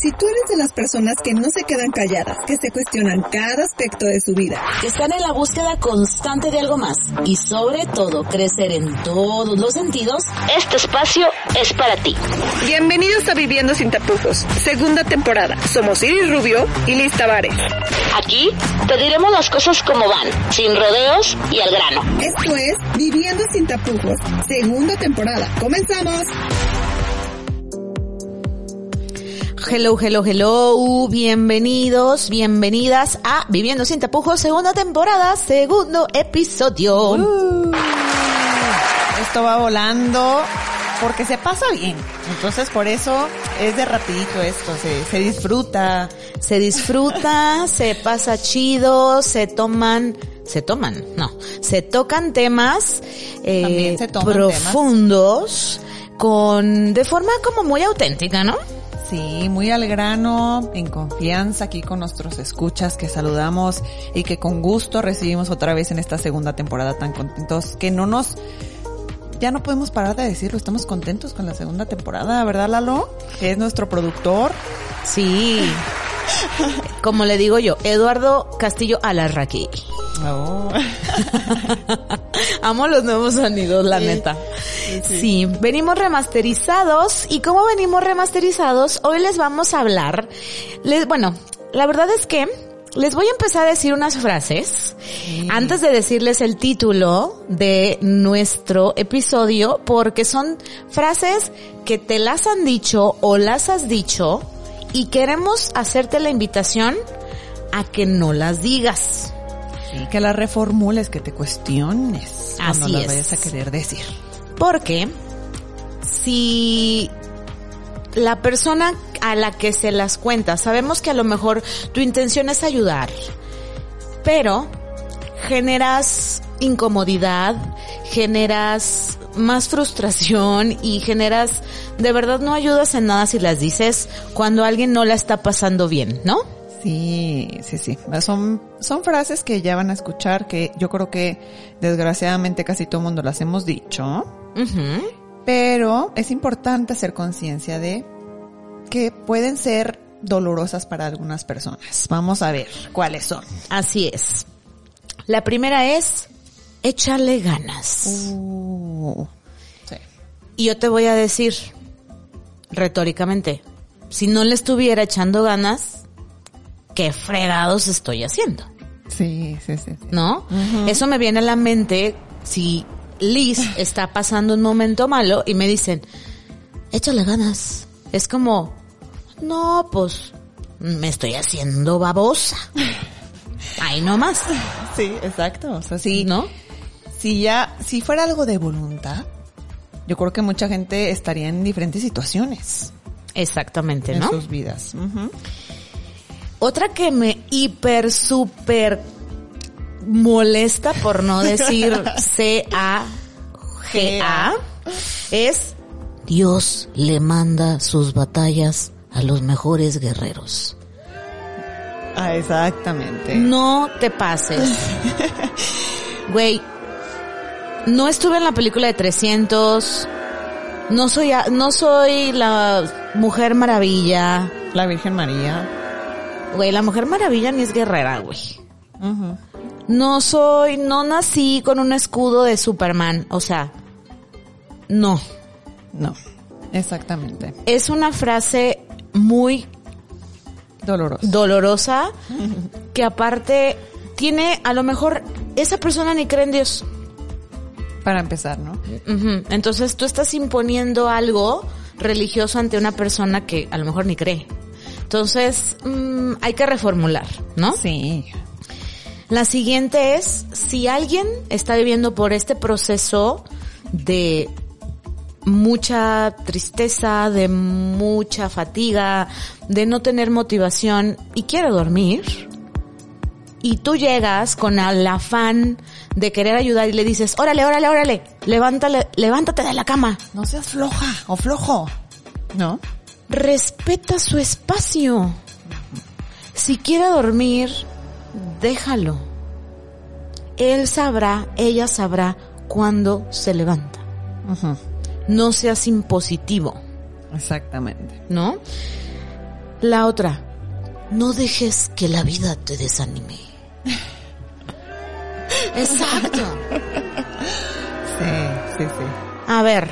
Si tú eres de las personas que no se quedan calladas, que se cuestionan cada aspecto de su vida, que están en la búsqueda constante de algo más y sobre todo crecer en todos los sentidos, este espacio es para ti. Bienvenidos a Viviendo sin tapujos, segunda temporada. Somos Iris Rubio y Liz Tavares. Aquí te diremos las cosas como van, sin rodeos y al grano. Esto es Viviendo sin tapujos, segunda temporada. ¡Comenzamos! Hello, hello, hello, bienvenidos, bienvenidas a Viviendo sin tapujos, segunda temporada, segundo episodio. Uh, esto va volando porque se pasa bien. Entonces por eso es de rapidito esto, se, se disfruta. Se disfruta, se pasa chido, se toman, se toman, no, se tocan temas eh, se toman profundos con, de forma como muy auténtica, ¿no? Sí, muy al grano, en confianza aquí con nuestros escuchas que saludamos y que con gusto recibimos otra vez en esta segunda temporada tan contentos que no nos ya no podemos parar de decirlo, estamos contentos con la segunda temporada, ¿verdad Lalo? Que es nuestro productor. Sí. Como le digo yo, Eduardo Castillo Alarraqui. Oh. Amo los nuevos sonidos, la Sí. neta. Sí, Sí, sí. venimos remasterizados y como venimos remasterizados, hoy les vamos a hablar. Les, bueno, la verdad es que les voy a empezar a decir unas frases antes de decirles el título de nuestro episodio porque son frases que te las han dicho o las has dicho y queremos hacerte la invitación a que no las digas. Sí, que la reformules, que te cuestiones cuando Así las es. vayas a querer decir. Porque si la persona a la que se las cuenta, sabemos que a lo mejor tu intención es ayudar, pero generas incomodidad, generas más frustración y generas, de verdad no ayudas en nada si las dices cuando alguien no la está pasando bien, ¿no? Sí, sí, sí. Son, son frases que ya van a escuchar que yo creo que desgraciadamente casi todo el mundo las hemos dicho. Pero es importante hacer conciencia de que pueden ser dolorosas para algunas personas. Vamos a ver cuáles son. Así es. La primera es, échale ganas. Uh, sí. Y yo te voy a decir, retóricamente, si no le estuviera echando ganas, ¿qué fregados estoy haciendo? Sí, sí, sí. sí. ¿No? Eso me viene a la mente si Liz está pasando un momento malo y me dicen, échale ganas. Es como, no, pues, me estoy haciendo babosa. Ahí nomás, Sí, exacto. O sea, sí. ¿no? Si ya, si fuera algo de voluntad, yo creo que mucha gente estaría en diferentes situaciones Exactamente, en ¿no? sus vidas. Otra que me hiper, super molesta, por no decir C-A-G-A, es Dios le manda sus batallas a los mejores guerreros. Ah, exactamente. No te pases. Güey, no estuve en la película de 300. No soy, no soy la mujer maravilla. La Virgen María. Güey, la mujer maravilla ni es guerrera, güey. No soy, no nací con un escudo de Superman, o sea, no. No, exactamente. Es una frase muy Doloroso. dolorosa que aparte tiene, a lo mejor, esa persona ni cree en Dios. Para empezar, ¿no? Entonces tú estás imponiendo algo religioso ante una persona que a lo mejor ni cree. Entonces, mm, hay que reformular, ¿no? Sí. La siguiente es, si alguien está viviendo por este proceso de mucha tristeza, de mucha fatiga, de no tener motivación y quiere dormir, y tú llegas con el afán de querer ayudar y le dices, órale, órale, órale, levántale, levántate de la cama, No seas floja o flojo. ¿No? respeta su espacio. Si quiere dormir, déjalo. Él sabrá, ella sabrá cuándo se levanta. No seas impositivo, Exactamente. ¿no? La otra, no dejes que la vida te desanime. Exacto. Sí, sí, sí. A ver,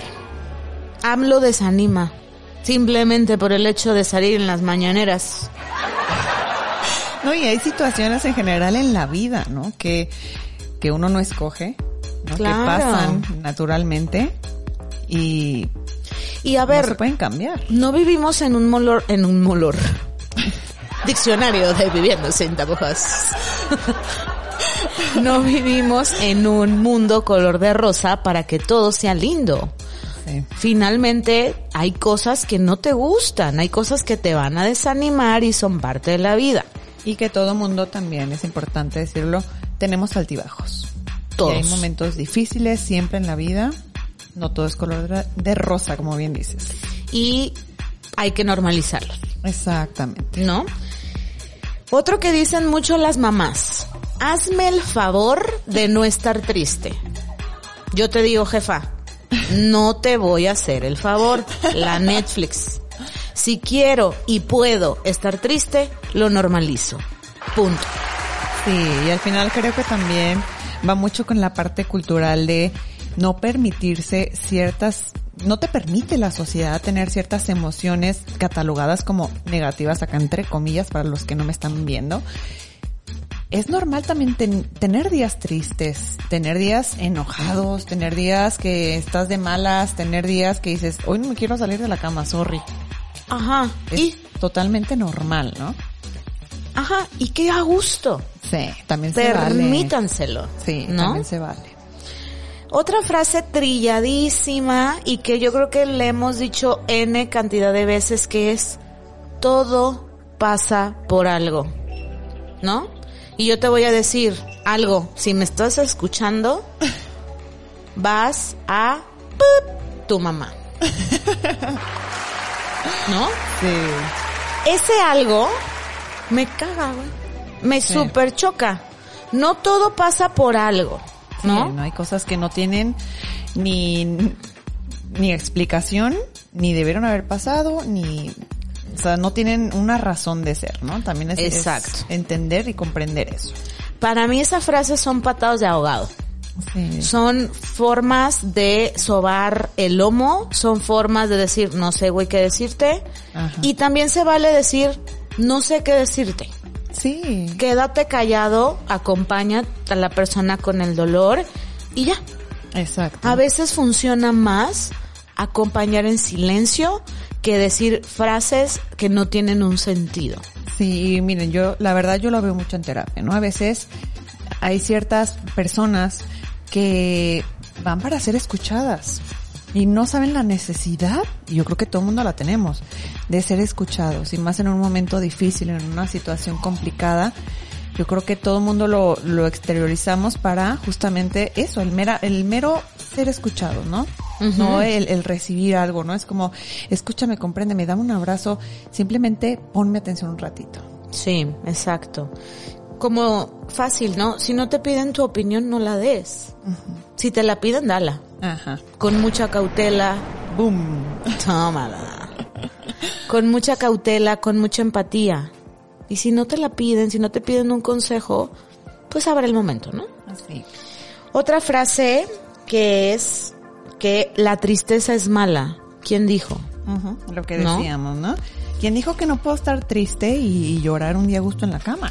AMLO desanima. Simplemente por el hecho de salir en las mañaneras. No, y hay situaciones en general en la vida, ¿no? Que, que uno no escoge, ¿no? Claro. Que pasan naturalmente y Y a no ver, se pueden cambiar. no vivimos en un molor, en un molor. Diccionario de viviendo sin tapujos. no vivimos en un mundo color de rosa para que todo sea lindo. Sí. Finalmente hay cosas que no te gustan, hay cosas que te van a desanimar y son parte de la vida. Y que todo mundo también, es importante decirlo, tenemos altibajos. Todos. Y hay momentos difíciles siempre en la vida. No todo es color de- de rosa, como bien dices. Y hay que normalizarlo, Exactamente. ¿no? Otro que dicen mucho las mamás, hazme el favor de no estar triste. Yo te digo, jefa, no te voy a hacer el favor, la Netflix. Si quiero y puedo estar triste, lo normalizo. Punto. Sí, y al final creo que también va mucho con la parte cultural de no permitirse ciertas, no te permite la sociedad tener ciertas emociones catalogadas como negativas acá entre comillas para los que no me están viendo. Es normal también ten- tener días tristes, tener días enojados, tener días que estás de malas, tener días que dices, hoy no me quiero salir de la cama, sorry. Ajá. Es Y, totalmente normal, ¿no? ajá, y qué a gusto. Sí, también se vale. Permítanselo. Sí, ¿no? también se vale. Otra frase trilladísima y que yo creo que le hemos dicho N cantidad de veces que es todo pasa por algo. ¿No? Y yo te voy a decir algo. Si me estás escuchando, vas a tu mamá. ¿No? Sí. Ese algo me caga, güey. Me Sí. super choca. No todo pasa por algo. ¿No? Sí, no hay cosas que no tienen ni, ni explicación, ni debieron haber pasado, ni, o sea, no tienen una razón de ser, ¿no? También es, es Exacto. entender y comprender eso. Para mí esas frases son patadas de ahogado. Sí. Son formas de sobar el lomo, son formas de decir, no sé, güey, qué decirte. Ajá. Y también se vale decir, no sé qué decirte. Sí. Quédate callado, acompaña a la persona con el dolor y ya. Exacto. A veces funciona más acompañar en silencio que decir frases que no tienen un sentido. Sí, miren, yo, la verdad yo lo veo mucho en terapia, ¿no? A veces hay ciertas personas que van para ser escuchadas y no saben la necesidad, y yo creo que todo el mundo la tenemos, de ser escuchados, y más en un momento difícil, en una situación complicada, yo creo que todo el mundo lo, lo exteriorizamos para justamente eso, el mera, el mero ser escuchado, ¿no? No el, el recibir algo, ¿no? Es como, escúchame, compréndeme, dame un abrazo, simplemente ponme atención un ratito. Sí, exacto. Como fácil, ¿no? Si no te piden tu opinión, no la des. Si te la piden, dala. Ajá. Con mucha cautela. Boom. Tómala. Con mucha cautela, con mucha empatía. Y si no te la piden, si no te piden un consejo, pues habrá el momento, ¿no? Así. Otra frase que es que la tristeza es mala. ¿Quién dijo? Lo que ¿No? decíamos, ¿no? ¿Quién dijo que no puedo estar triste y, y llorar un día a gusto en la cama?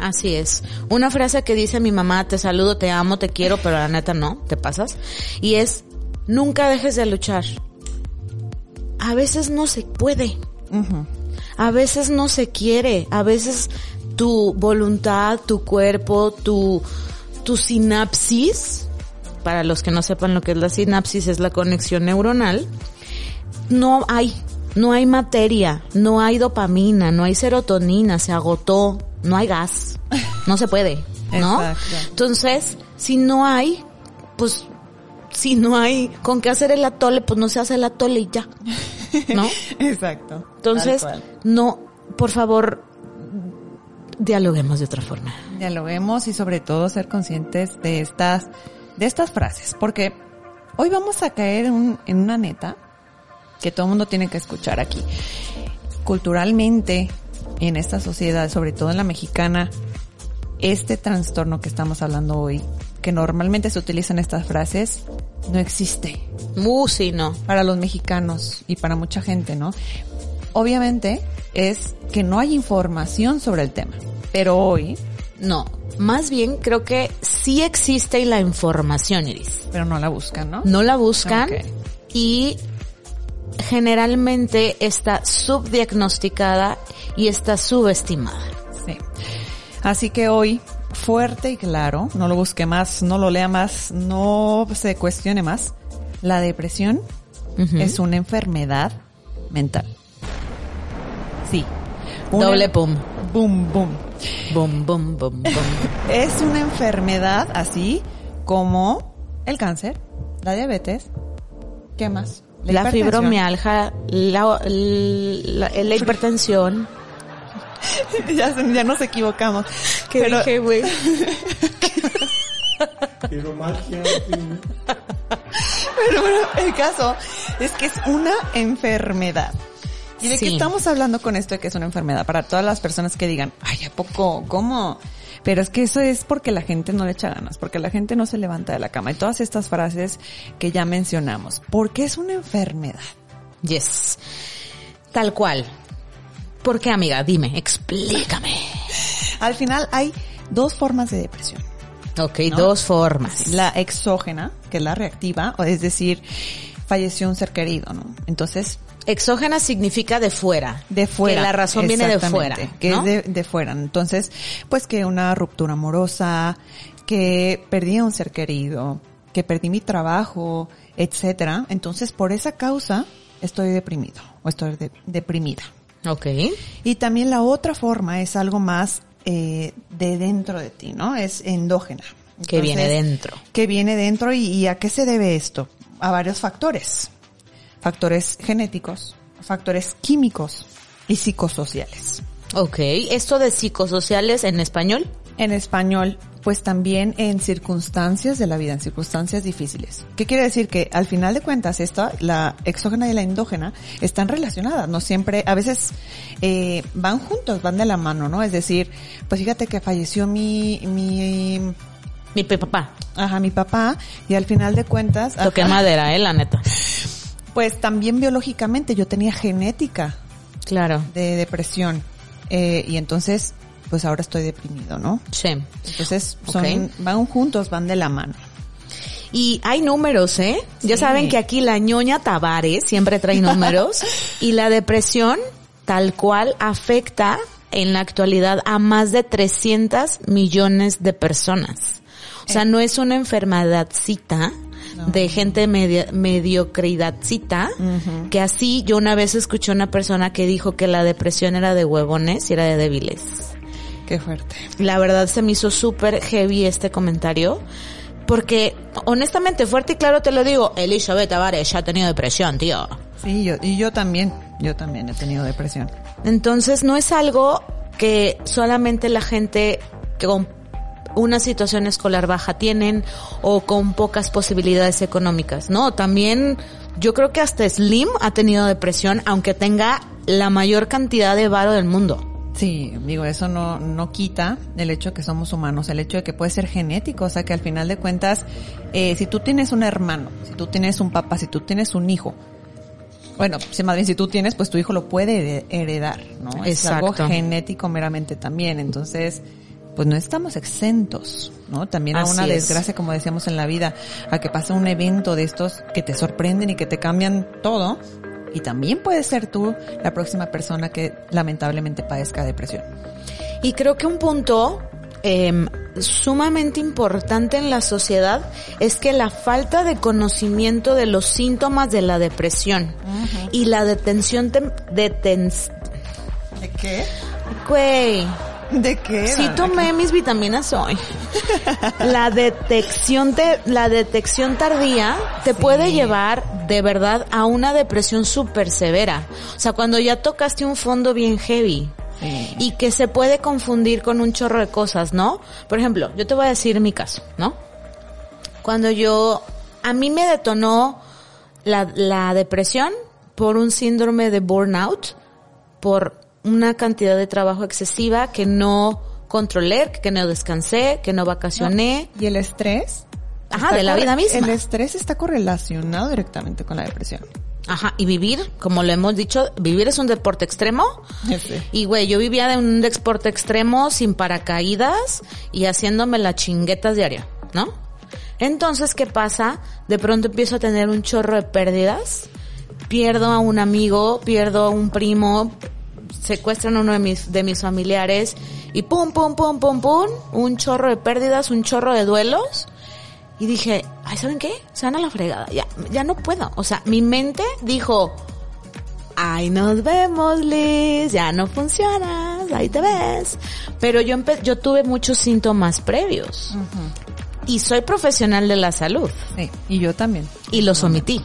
Así es. Una frase que dice mi mamá, te saludo, te amo, te quiero, pero la neta no, te pasas. Y es, nunca dejes de luchar. A veces no se puede. A veces no se quiere. A veces tu voluntad, tu cuerpo, tu, tu sinapsis, para los que no sepan lo que es la sinapsis, es la conexión neuronal, no hay, no hay materia, no hay dopamina, no hay serotonina, se agotó, no hay gas, no se puede, ¿no? Exacto. Entonces, si no hay, pues, si no hay con qué hacer el atole, pues no se hace el atole y ya, ¿no? Exacto. Entonces, no, por favor, dialoguemos de otra forma. dialoguemos y sobre todo ser conscientes de estas, de estas frases, porque hoy vamos a caer en, un- en una neta que todo el mundo tiene que escuchar aquí. culturalmente en esta sociedad, sobre todo en la mexicana, este trastorno que estamos hablando hoy, que normalmente se utilizan estas frases, no existe. Uh, sí, no. Para los mexicanos y para mucha gente, ¿no? Obviamente es que no hay información sobre el tema, pero hoy... No, más bien creo que sí existe la información, Iris. Pero no la buscan, ¿no? No la buscan y generalmente está subdiagnosticada y está subestimada. Sí. Así que hoy, fuerte y claro, no lo busque más, no lo lea más, no se cuestione más. La depresión es una enfermedad mental. Sí. Doble pum. Boom, boom. Boom, boom, boom, boom. es una enfermedad así como el cáncer, la diabetes, ¿qué más? La, fibromialgia, la, la, hipertensión. ya, ya nos equivocamos. ¿Qué Pero... dije, güey? Pero bueno, el caso es que es una enfermedad. ¿Y de qué estamos hablando con esto de que es una enfermedad? Para todas las personas que digan, ay, ¿a poco? ¿Cómo? Pero es que eso es porque la gente no le echa ganas, porque la gente no se levanta de la cama. Y todas estas frases que ya mencionamos. Porque es una enfermedad. Yes. Tal cual. ¿Por qué, amiga? Dime, explícame. Al final hay dos formas de depresión. Ok, dos formas. La exógena, que es la reactiva, o es decir, falleció un ser querido, ¿no? Entonces, Exógena significa de fuera. De fuera. Que la razón viene de fuera. Que es de, de, fuera. Entonces, pues que una ruptura amorosa, que perdí a un ser querido, que perdí mi trabajo, etcétera. Entonces, por esa causa, estoy deprimido o estoy deprimida. Ok. Y también la otra forma es algo más eh, de dentro de ti, ¿no? Es endógena. que viene dentro. Que viene dentro y, y a qué se debe esto? A varios factores factores genéticos, factores químicos y psicosociales. Ok, ¿esto de psicosociales en español? En español, pues también en circunstancias de la vida, en circunstancias difíciles. ¿Qué quiere decir? Que al final de cuentas, esta, la exógena y la endógena, están relacionadas, no siempre, a veces eh, van juntos, van de la mano, ¿no? Es decir, pues fíjate que falleció mi, mi mi papá. Ajá, mi papá. Y al final de cuentas. Toqué madera, eh, la neta. Pues también biológicamente yo tenía genética. Claro. De depresión. Eh, y entonces, pues ahora estoy deprimido, ¿no? Sí. Entonces, son, van juntos, van de la mano. Y hay números, ¿eh? Ya saben que aquí la ñoña Tavares siempre trae números. y la depresión, tal cual, afecta en la actualidad a más de 300 millones de personas. O sea, no es una enfermedadcita de gente medio, mediocridadcita, que así yo una vez escuché a una persona que dijo que la depresión era de huevones y era de débiles. Qué fuerte. La verdad se me hizo súper heavy este comentario. Porque, honestamente, fuerte y claro te lo digo, Elizabeth Tavares ya ha tenido depresión, tío. Sí, yo, y yo también, yo también he tenido depresión. Entonces, no es algo que solamente la gente que una situación escolar baja tienen o con pocas posibilidades económicas, ¿no? También yo creo que hasta Slim ha tenido depresión aunque tenga la mayor cantidad de varo del mundo. Sí, digo, eso no, no quita el hecho de que somos humanos, el hecho de que puede ser genético, o sea que al final de cuentas, eh, si tú tienes un hermano, si tú tienes un papá, si tú tienes un hijo, bueno, si más bien si tú tienes, pues tu hijo lo puede heredar, ¿no? Es algo genético meramente también, entonces pues no estamos exentos, ¿no? También a una desgracia, como decíamos en la vida, a que pase un evento de estos que te sorprenden y que te cambian todo. Y también puedes ser tú la próxima persona que lamentablemente padezca depresión. Y creo que un punto eh, sumamente importante en la sociedad es que la falta de conocimiento de los síntomas de la depresión y la detención de... ¿De qué? Güey, ¿De qué? Sí tomé mis vitaminas hoy. La detección de, la detección tardía te puede llevar de verdad a una depresión súper severa. O sea, cuando ya tocaste un fondo bien heavy. Y que se puede confundir con un chorro de cosas, ¿no? Por ejemplo, yo te voy a decir mi caso, ¿no? Cuando yo, a mí me detonó la, la depresión por un síndrome de burnout por una cantidad de trabajo excesiva que no controlé, que no descansé, que no vacacioné. ¿Y el estrés? Ajá, de la vida misma. El estrés está correlacionado directamente con la depresión. Ajá, y vivir, como lo hemos dicho, vivir es un deporte extremo. Y güey, yo vivía de un deporte extremo sin paracaídas y haciéndome las chinguetas diario, ¿no? Entonces, ¿qué pasa? De pronto empiezo a tener un chorro de pérdidas. Pierdo a un amigo, pierdo a un primo, secuestran a uno de mis, de mis familiares y pum, pum, pum, pum, pum, un chorro de pérdidas, un chorro de duelos. Y dije, ay, ¿saben qué? Se van a la fregada. Ya, ya no puedo. O sea, mi mente dijo, ay, nos vemos, Liz. Ya no funcionas. Ahí te ves. Pero yo empe- yo tuve muchos síntomas previos. Y soy profesional de la salud. Sí, y yo también. Y los omití.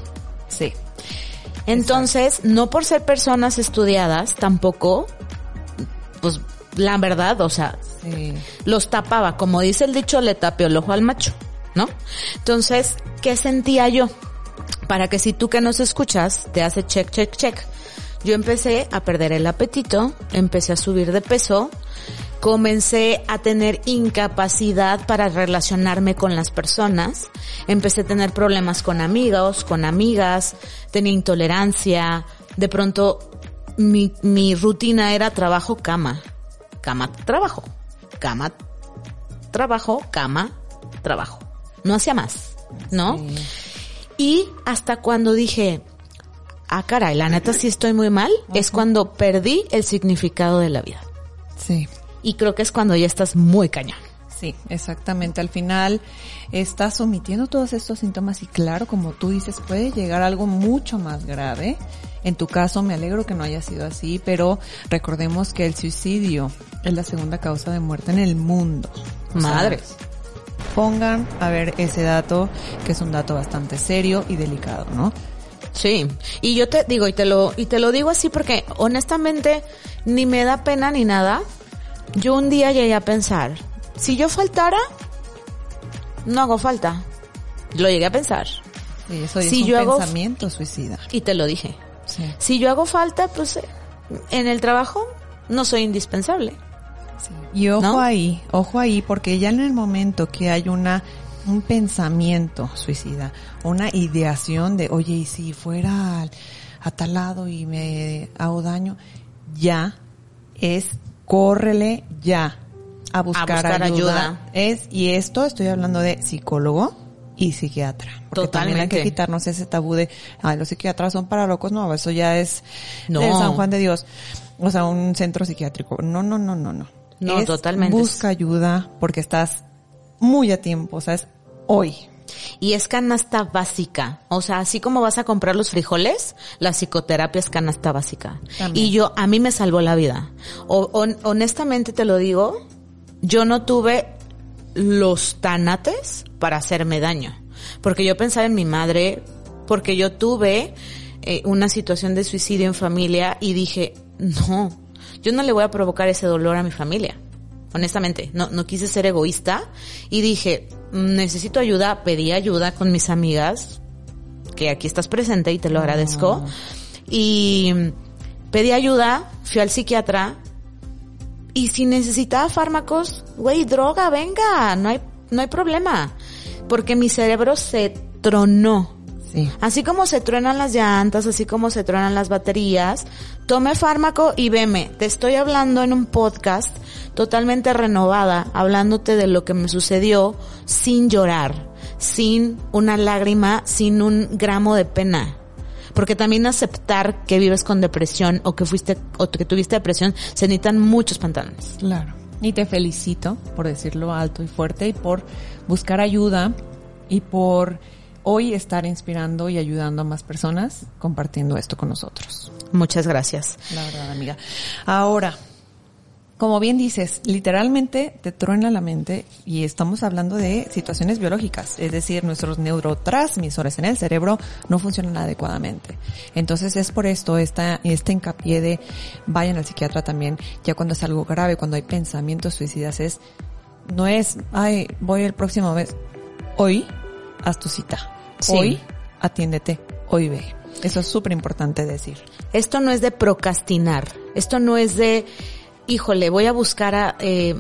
Sí. Entonces, no por ser personas estudiadas, tampoco, pues, la verdad, o sea, Sí. los tapaba. Como dice el dicho, le tapé el ojo al macho, ¿no? Entonces, ¿qué sentía yo? Para que si tú que nos escuchas, te hace check, check, check. Yo empecé a perder el apetito, empecé a subir de peso, comencé a tener incapacidad para relacionarme con las personas, empecé a tener problemas con amigos, con amigas, tenía intolerancia, de pronto mi, mi rutina era trabajo, cama, cama, trabajo, cama, trabajo, cama, trabajo. No hacía más, ¿no? Sí. Y hasta cuando dije, ah, caray, la neta sí estoy muy mal, es cuando perdí el significado de la vida. Sí. Y creo que es cuando ya estás muy cañón. Sí, exactamente. Al final estás omitiendo todos estos síntomas y claro, como tú dices, puede llegar algo mucho más grave. En tu caso, me alegro que no haya sido así, pero recordemos que el suicidio es la segunda causa de muerte en el mundo. Sea, Madres. pongan a ver ese dato, que es un dato bastante serio y delicado, ¿no? Sí. Y yo te digo, y te lo, y te lo digo así porque honestamente ni me da pena ni nada. Yo un día llegué a pensar, si yo faltara, no hago falta. Lo llegué a pensar. Y eso es Si un yo hago- pensamiento suicida. Y te lo dije. Sí. Si yo hago falta, pues eh, en el trabajo no soy indispensable. Y ojo ¿No? ahí, ojo ahí, porque ya en el momento que hay una un pensamiento suicida, una ideación de, oye, y si fuera a tal lado y me hago daño, ya es córrele ya a buscar, buscar ayuda. ayuda. Es y esto estoy hablando de psicólogo y psiquiatra. Porque también hay que quitarnos ese tabú de, ay, los psiquiatras son para locos, no, eso ya es No. de San Juan de Dios. O sea, un centro psiquiátrico. No, no, no, no, no. No, Es totalmente. Busca ayuda porque estás muy a tiempo, o sea, es hoy. Y es canasta básica. O sea, así como vas a comprar los frijoles, la psicoterapia es canasta básica. También. Y yo, a mí me salvó la vida. O- hon- honestamente te lo digo, yo no tuve los tanates para hacerme daño. Porque yo pensaba en mi madre, porque yo tuve eh, una situación de suicidio en familia y dije, no, yo no le voy a provocar ese dolor a mi familia. Honestamente, no, no quise ser egoísta y dije, "Mm, necesito ayuda, pedí ayuda con mis amigas, que aquí estás presente y te lo agradezco. Y mm, pedí ayuda, fui al psiquiatra y si necesitaba fármacos, güey, droga, venga, no hay, no hay problema. Porque mi cerebro se tronó. Sí. Así como se truenan las llantas, así como se truenan las baterías, tome fármaco y veme, te estoy hablando en un podcast totalmente renovada, hablándote de lo que me sucedió sin llorar, sin una lágrima, sin un gramo de pena. Porque también aceptar que vives con depresión o que fuiste o que tuviste depresión se necesitan muchos pantalones. Claro. Y te felicito por decirlo alto y fuerte y por buscar ayuda y por hoy estar inspirando y ayudando a más personas compartiendo esto con nosotros. Muchas gracias. La verdad, amiga. Ahora, como bien dices, literalmente te truena la mente y estamos hablando de situaciones biológicas, es decir, nuestros neurotransmisores en el cerebro no funcionan adecuadamente. Entonces es por esto esta, este hincapié de vayan al psiquiatra también, ya cuando es algo grave, cuando hay pensamientos suicidas, es, no es, ay, voy el próximo mes, hoy haz tu cita, Sí. hoy atiéndete, hoy ve. Eso es súper importante decir. Esto no es de procrastinar. Esto no es de, híjole, voy a buscar a, eh,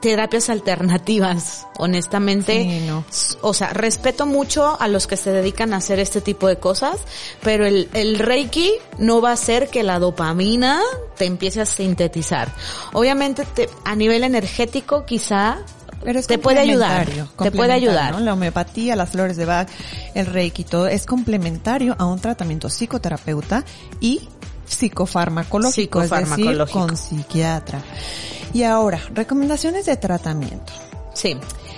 terapias alternativas, honestamente. Sí, no. O sea, respeto mucho a los que se dedican a hacer este tipo de cosas, pero el, el Reiki no va a hacer que la dopamina te empiece a sintetizar. Obviamente te, a nivel energético quizá Pero es te puede ayudar, te puede ayudar. ¿no? La homeopatía, las flores de Bach, el reiki, todo es complementario a un tratamiento psicoterapeuta y psicofarmacológico, es decir, Psicofarmacológico. con psiquiatra. Y ahora, recomendaciones de tratamiento. Sí.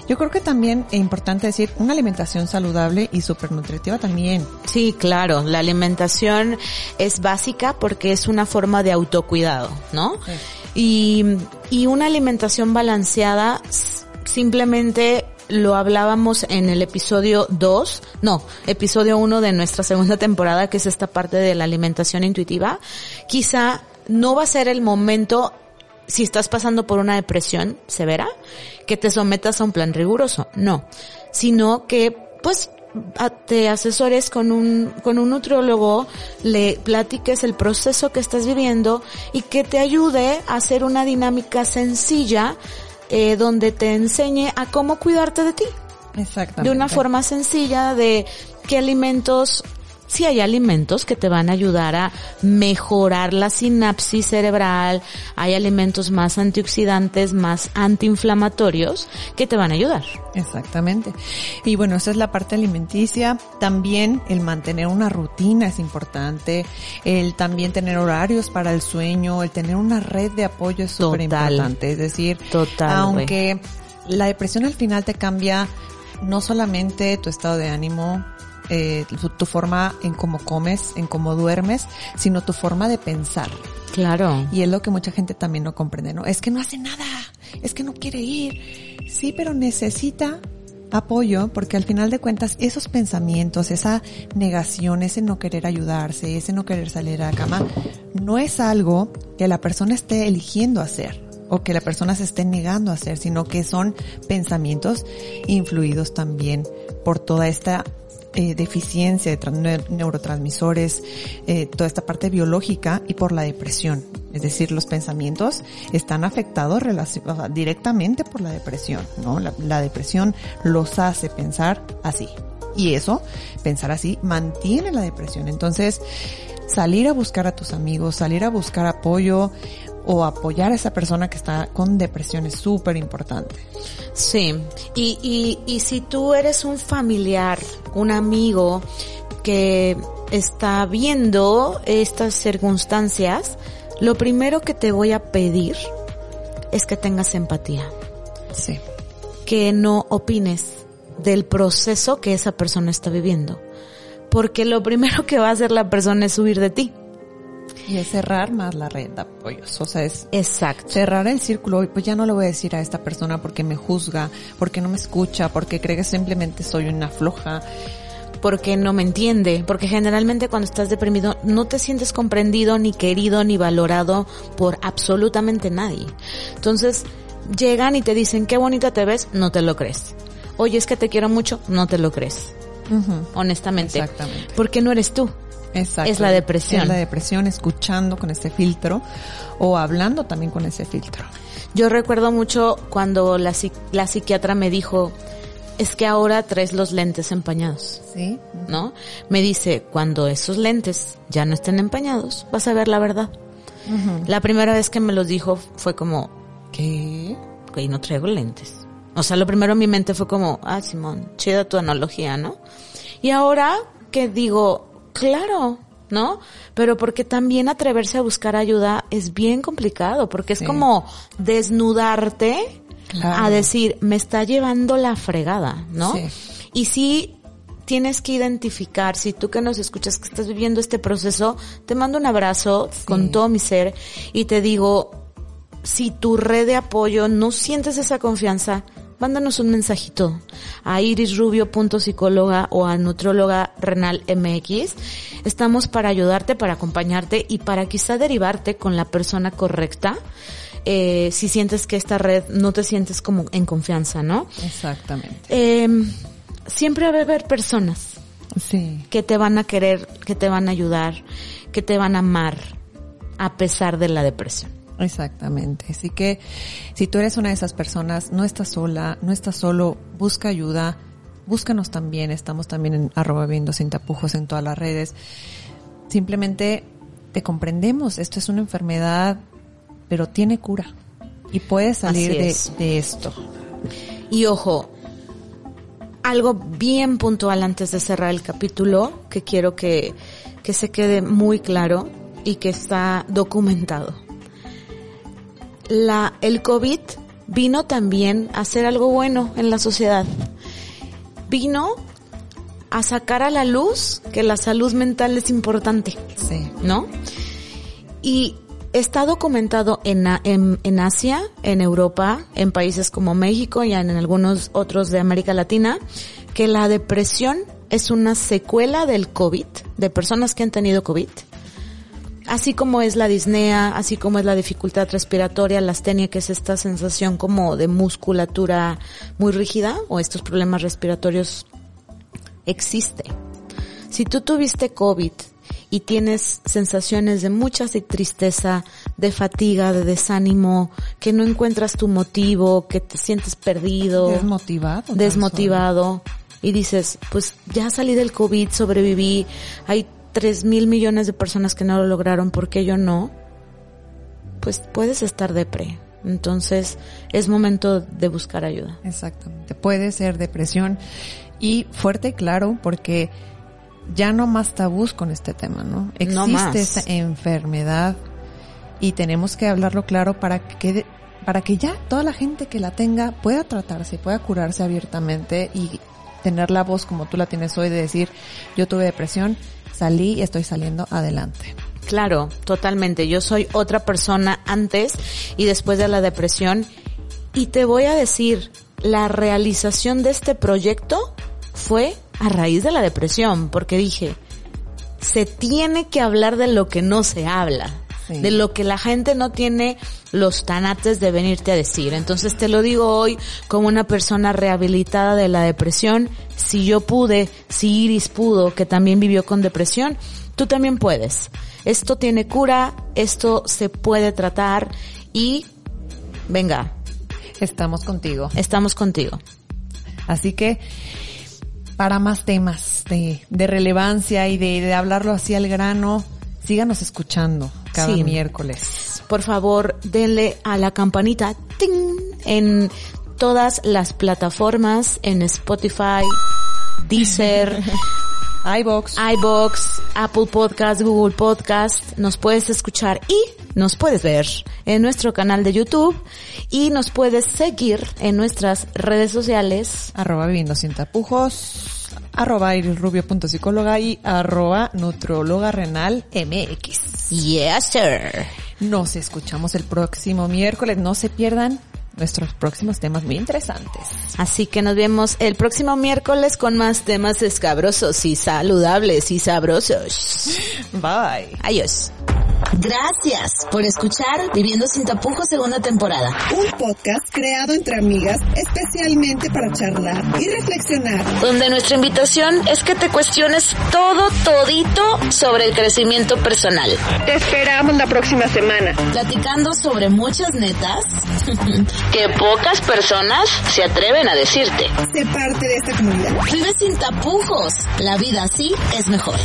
Yo creo que también es importante decir una alimentación saludable y súper nutritiva también. Sí, claro, la alimentación es básica porque es una forma de autocuidado, ¿no? Y, y una alimentación balanceada simplemente lo hablábamos en el episodio 2, no, episodio 1 de nuestra segunda temporada, que es esta parte de la alimentación intuitiva. Quizá no va a ser el momento si estás pasando por una depresión severa, que te sometas a un plan riguroso, no, sino que pues te asesores con un, con un nutriólogo, le platiques el proceso que estás viviendo y que te ayude a hacer una dinámica sencilla eh, donde te enseñe a cómo cuidarte de ti. Exactamente. De una forma sencilla de qué alimentos, si hay alimentos que te van a ayudar a mejorar la sinapsis cerebral, hay alimentos más antioxidantes, más antiinflamatorios que te van a ayudar. Exactamente. Y bueno, esa es la parte alimenticia. También el mantener una rutina es importante. El también tener horarios para el sueño, el tener una red de apoyo es súper importante. Es decir, Total, aunque la depresión al final te cambia no solamente tu estado de ánimo, eh, tu, tu forma en cómo comes, en cómo duermes, sino tu forma de pensar. Claro. Y es lo que mucha gente también no comprende, ¿no? Es que no hace nada, es que no quiere ir. Sí, pero necesita apoyo porque al final de cuentas esos pensamientos, esa negación, ese no querer ayudarse, ese no querer salir a la cama, no es algo que la persona esté eligiendo hacer o que la persona se esté negando a hacer, sino que son pensamientos influidos también por toda esta eh, deficiencia de tran- neu- neurotransmisores, eh, toda esta parte biológica y por la depresión. Es decir, los pensamientos están afectados directamente por la depresión, ¿no? La depresión los hace pensar así. Y eso, pensar así, mantiene la depresión. Entonces, salir a buscar a tus amigos, salir a buscar apoyo o apoyar a esa persona que está con depresión es súper importante. Sí, y, y, y si tú eres un familiar, un amigo que está viendo estas circunstancias, lo primero que te voy a pedir es que tengas empatía, Sí. que no opines del proceso que esa persona está viviendo, porque lo primero que va a hacer la persona es huir de ti. Y es cerrar más la red de apoyos. O sea, es Exacto. cerrar el círculo y pues ya no le voy a decir a esta persona porque me juzga, porque no me escucha, porque cree que simplemente soy una floja. porque no me entiende, porque generalmente cuando estás deprimido no te sientes comprendido, ni querido, ni valorado por absolutamente nadie. Entonces, llegan y te dicen, qué bonita te ves, no te lo crees. Oye, es que te quiero mucho, no te lo crees, honestamente. Exactamente. Porque no eres tú. Exacto. Es la depresión. Es la depresión escuchando con ese filtro o hablando también con ese filtro. Yo recuerdo mucho cuando la, la psiquiatra me dijo, es que ahora traes los lentes empañados. Sí. ¿no? Me dice, cuando esos lentes ya no estén empañados, vas a ver la verdad. La primera vez que me los dijo fue como, ¿Qué? ok, no traigo lentes. O sea, lo primero en mi mente fue como, ah, Simón, chida tu analogía, ¿no? Y ahora que digo, claro, ¿no? Pero porque también atreverse a buscar ayuda es bien complicado, porque es Sí. como desnudarte Claro. a decir, me está llevando la fregada, ¿no? Sí. Y sí tienes que identificar, si tú que nos escuchas que estás viviendo este proceso, te mando un abrazo con todo mi ser y te digo, si tu red de apoyo no sientes esa confianza, mándanos un mensajito a irisrubio.psicóloga o a nutrióloga renal MX. Estamos para ayudarte, para acompañarte y para quizá derivarte con la persona correcta. eh, si sientes que esta red no te sientes como en confianza, ¿no? Exactamente. Eh, siempre va a haber personas Sí. que te van a querer, que te van a ayudar, que te van a amar a pesar de la depresión. Exactamente. Así que si tú eres una de esas personas, no estás sola, no estás solo, busca ayuda, búscanos también, estamos también en arroba viendo sin tapujos en todas las redes. Simplemente te comprendemos, esto es una enfermedad, pero tiene cura y puedes salir de esto. Y ojo, algo bien puntual antes de cerrar el capítulo que quiero que, que se quede muy claro y que está documentado. La, el COVID vino también a hacer algo bueno en la sociedad. Vino a sacar a la luz que la salud mental es importante. Sí. ¿no? Y está documentado en, en, en Asia, en Europa, en países como México y en algunos otros de América Latina, que la depresión es una secuela del COVID, de personas que han tenido COVID. Así como es la disnea, así como es la dificultad respiratoria, la astenia, que es esta sensación como de musculatura muy rígida o estos problemas respiratorios existe. Si tú tuviste COVID y tienes sensaciones de mucha tristeza, de fatiga, de desánimo, que no encuentras tu motivo, que te sientes perdido, Desmotivado. desmotivado, y dices, pues ya salí del COVID, sobreviví, hay tres mil millones de personas que no lo lograron, ¿por qué yo no? Pues puedes estar depre. Entonces es momento de buscar ayuda. Exactamente. Puede ser depresión y fuerte y claro porque ya no más tabús con este tema, ¿no? Existe No más. esta enfermedad y tenemos que hablarlo claro para que para que ya toda la gente que la tenga pueda tratarse, pueda curarse abiertamente y tener la voz como tú la tienes hoy de decir, yo tuve depresión, salí y estoy saliendo adelante. Claro, totalmente. Yo soy otra persona antes y después de la depresión. Y te voy a decir, la realización de este proyecto fue a raíz de la depresión, porque dije, se tiene que hablar de lo que no se habla, Sí. de lo que la gente no tiene los tanates de venirte a decir. Entonces te lo digo hoy como una persona rehabilitada de la depresión. Si yo pude, si Iris pudo, que también vivió con depresión, tú también puedes. Esto tiene cura, esto se puede tratar y venga, Estamos contigo. estamos contigo. Así que para más temas de, de relevancia y de, de hablarlo así al grano, síganos escuchando cada Sí. miércoles. Por favor, denle a la campanita ¡ting! en todas las plataformas, en Spotify, Deezer, iBox. iBox, Apple Podcast, Google Podcast. Nos puedes escuchar y nos puedes ver en nuestro canal de YouTube y nos puedes seguir en nuestras redes sociales. arroba viviendo sin tapujos, arroba irisrubio.psicóloga y arroba nutróloga renal mx. Yes, sir. Nos escuchamos el próximo miércoles. No se pierdan nuestros próximos temas muy interesantes. Así que nos vemos el próximo miércoles con más temas escabrosos y saludables y sabrosos. Bye. Adiós. Gracias por escuchar Viviendo sin tapujos segunda temporada. Un podcast creado entre amigas especialmente para charlar y reflexionar. Donde nuestra invitación es que te cuestiones todo, todito sobre el crecimiento personal. Te esperamos la próxima semana. Platicando sobre muchas netas que pocas personas se atreven a decirte. Sé parte de esta comunidad. Vive sin tapujos. La vida así es mejor.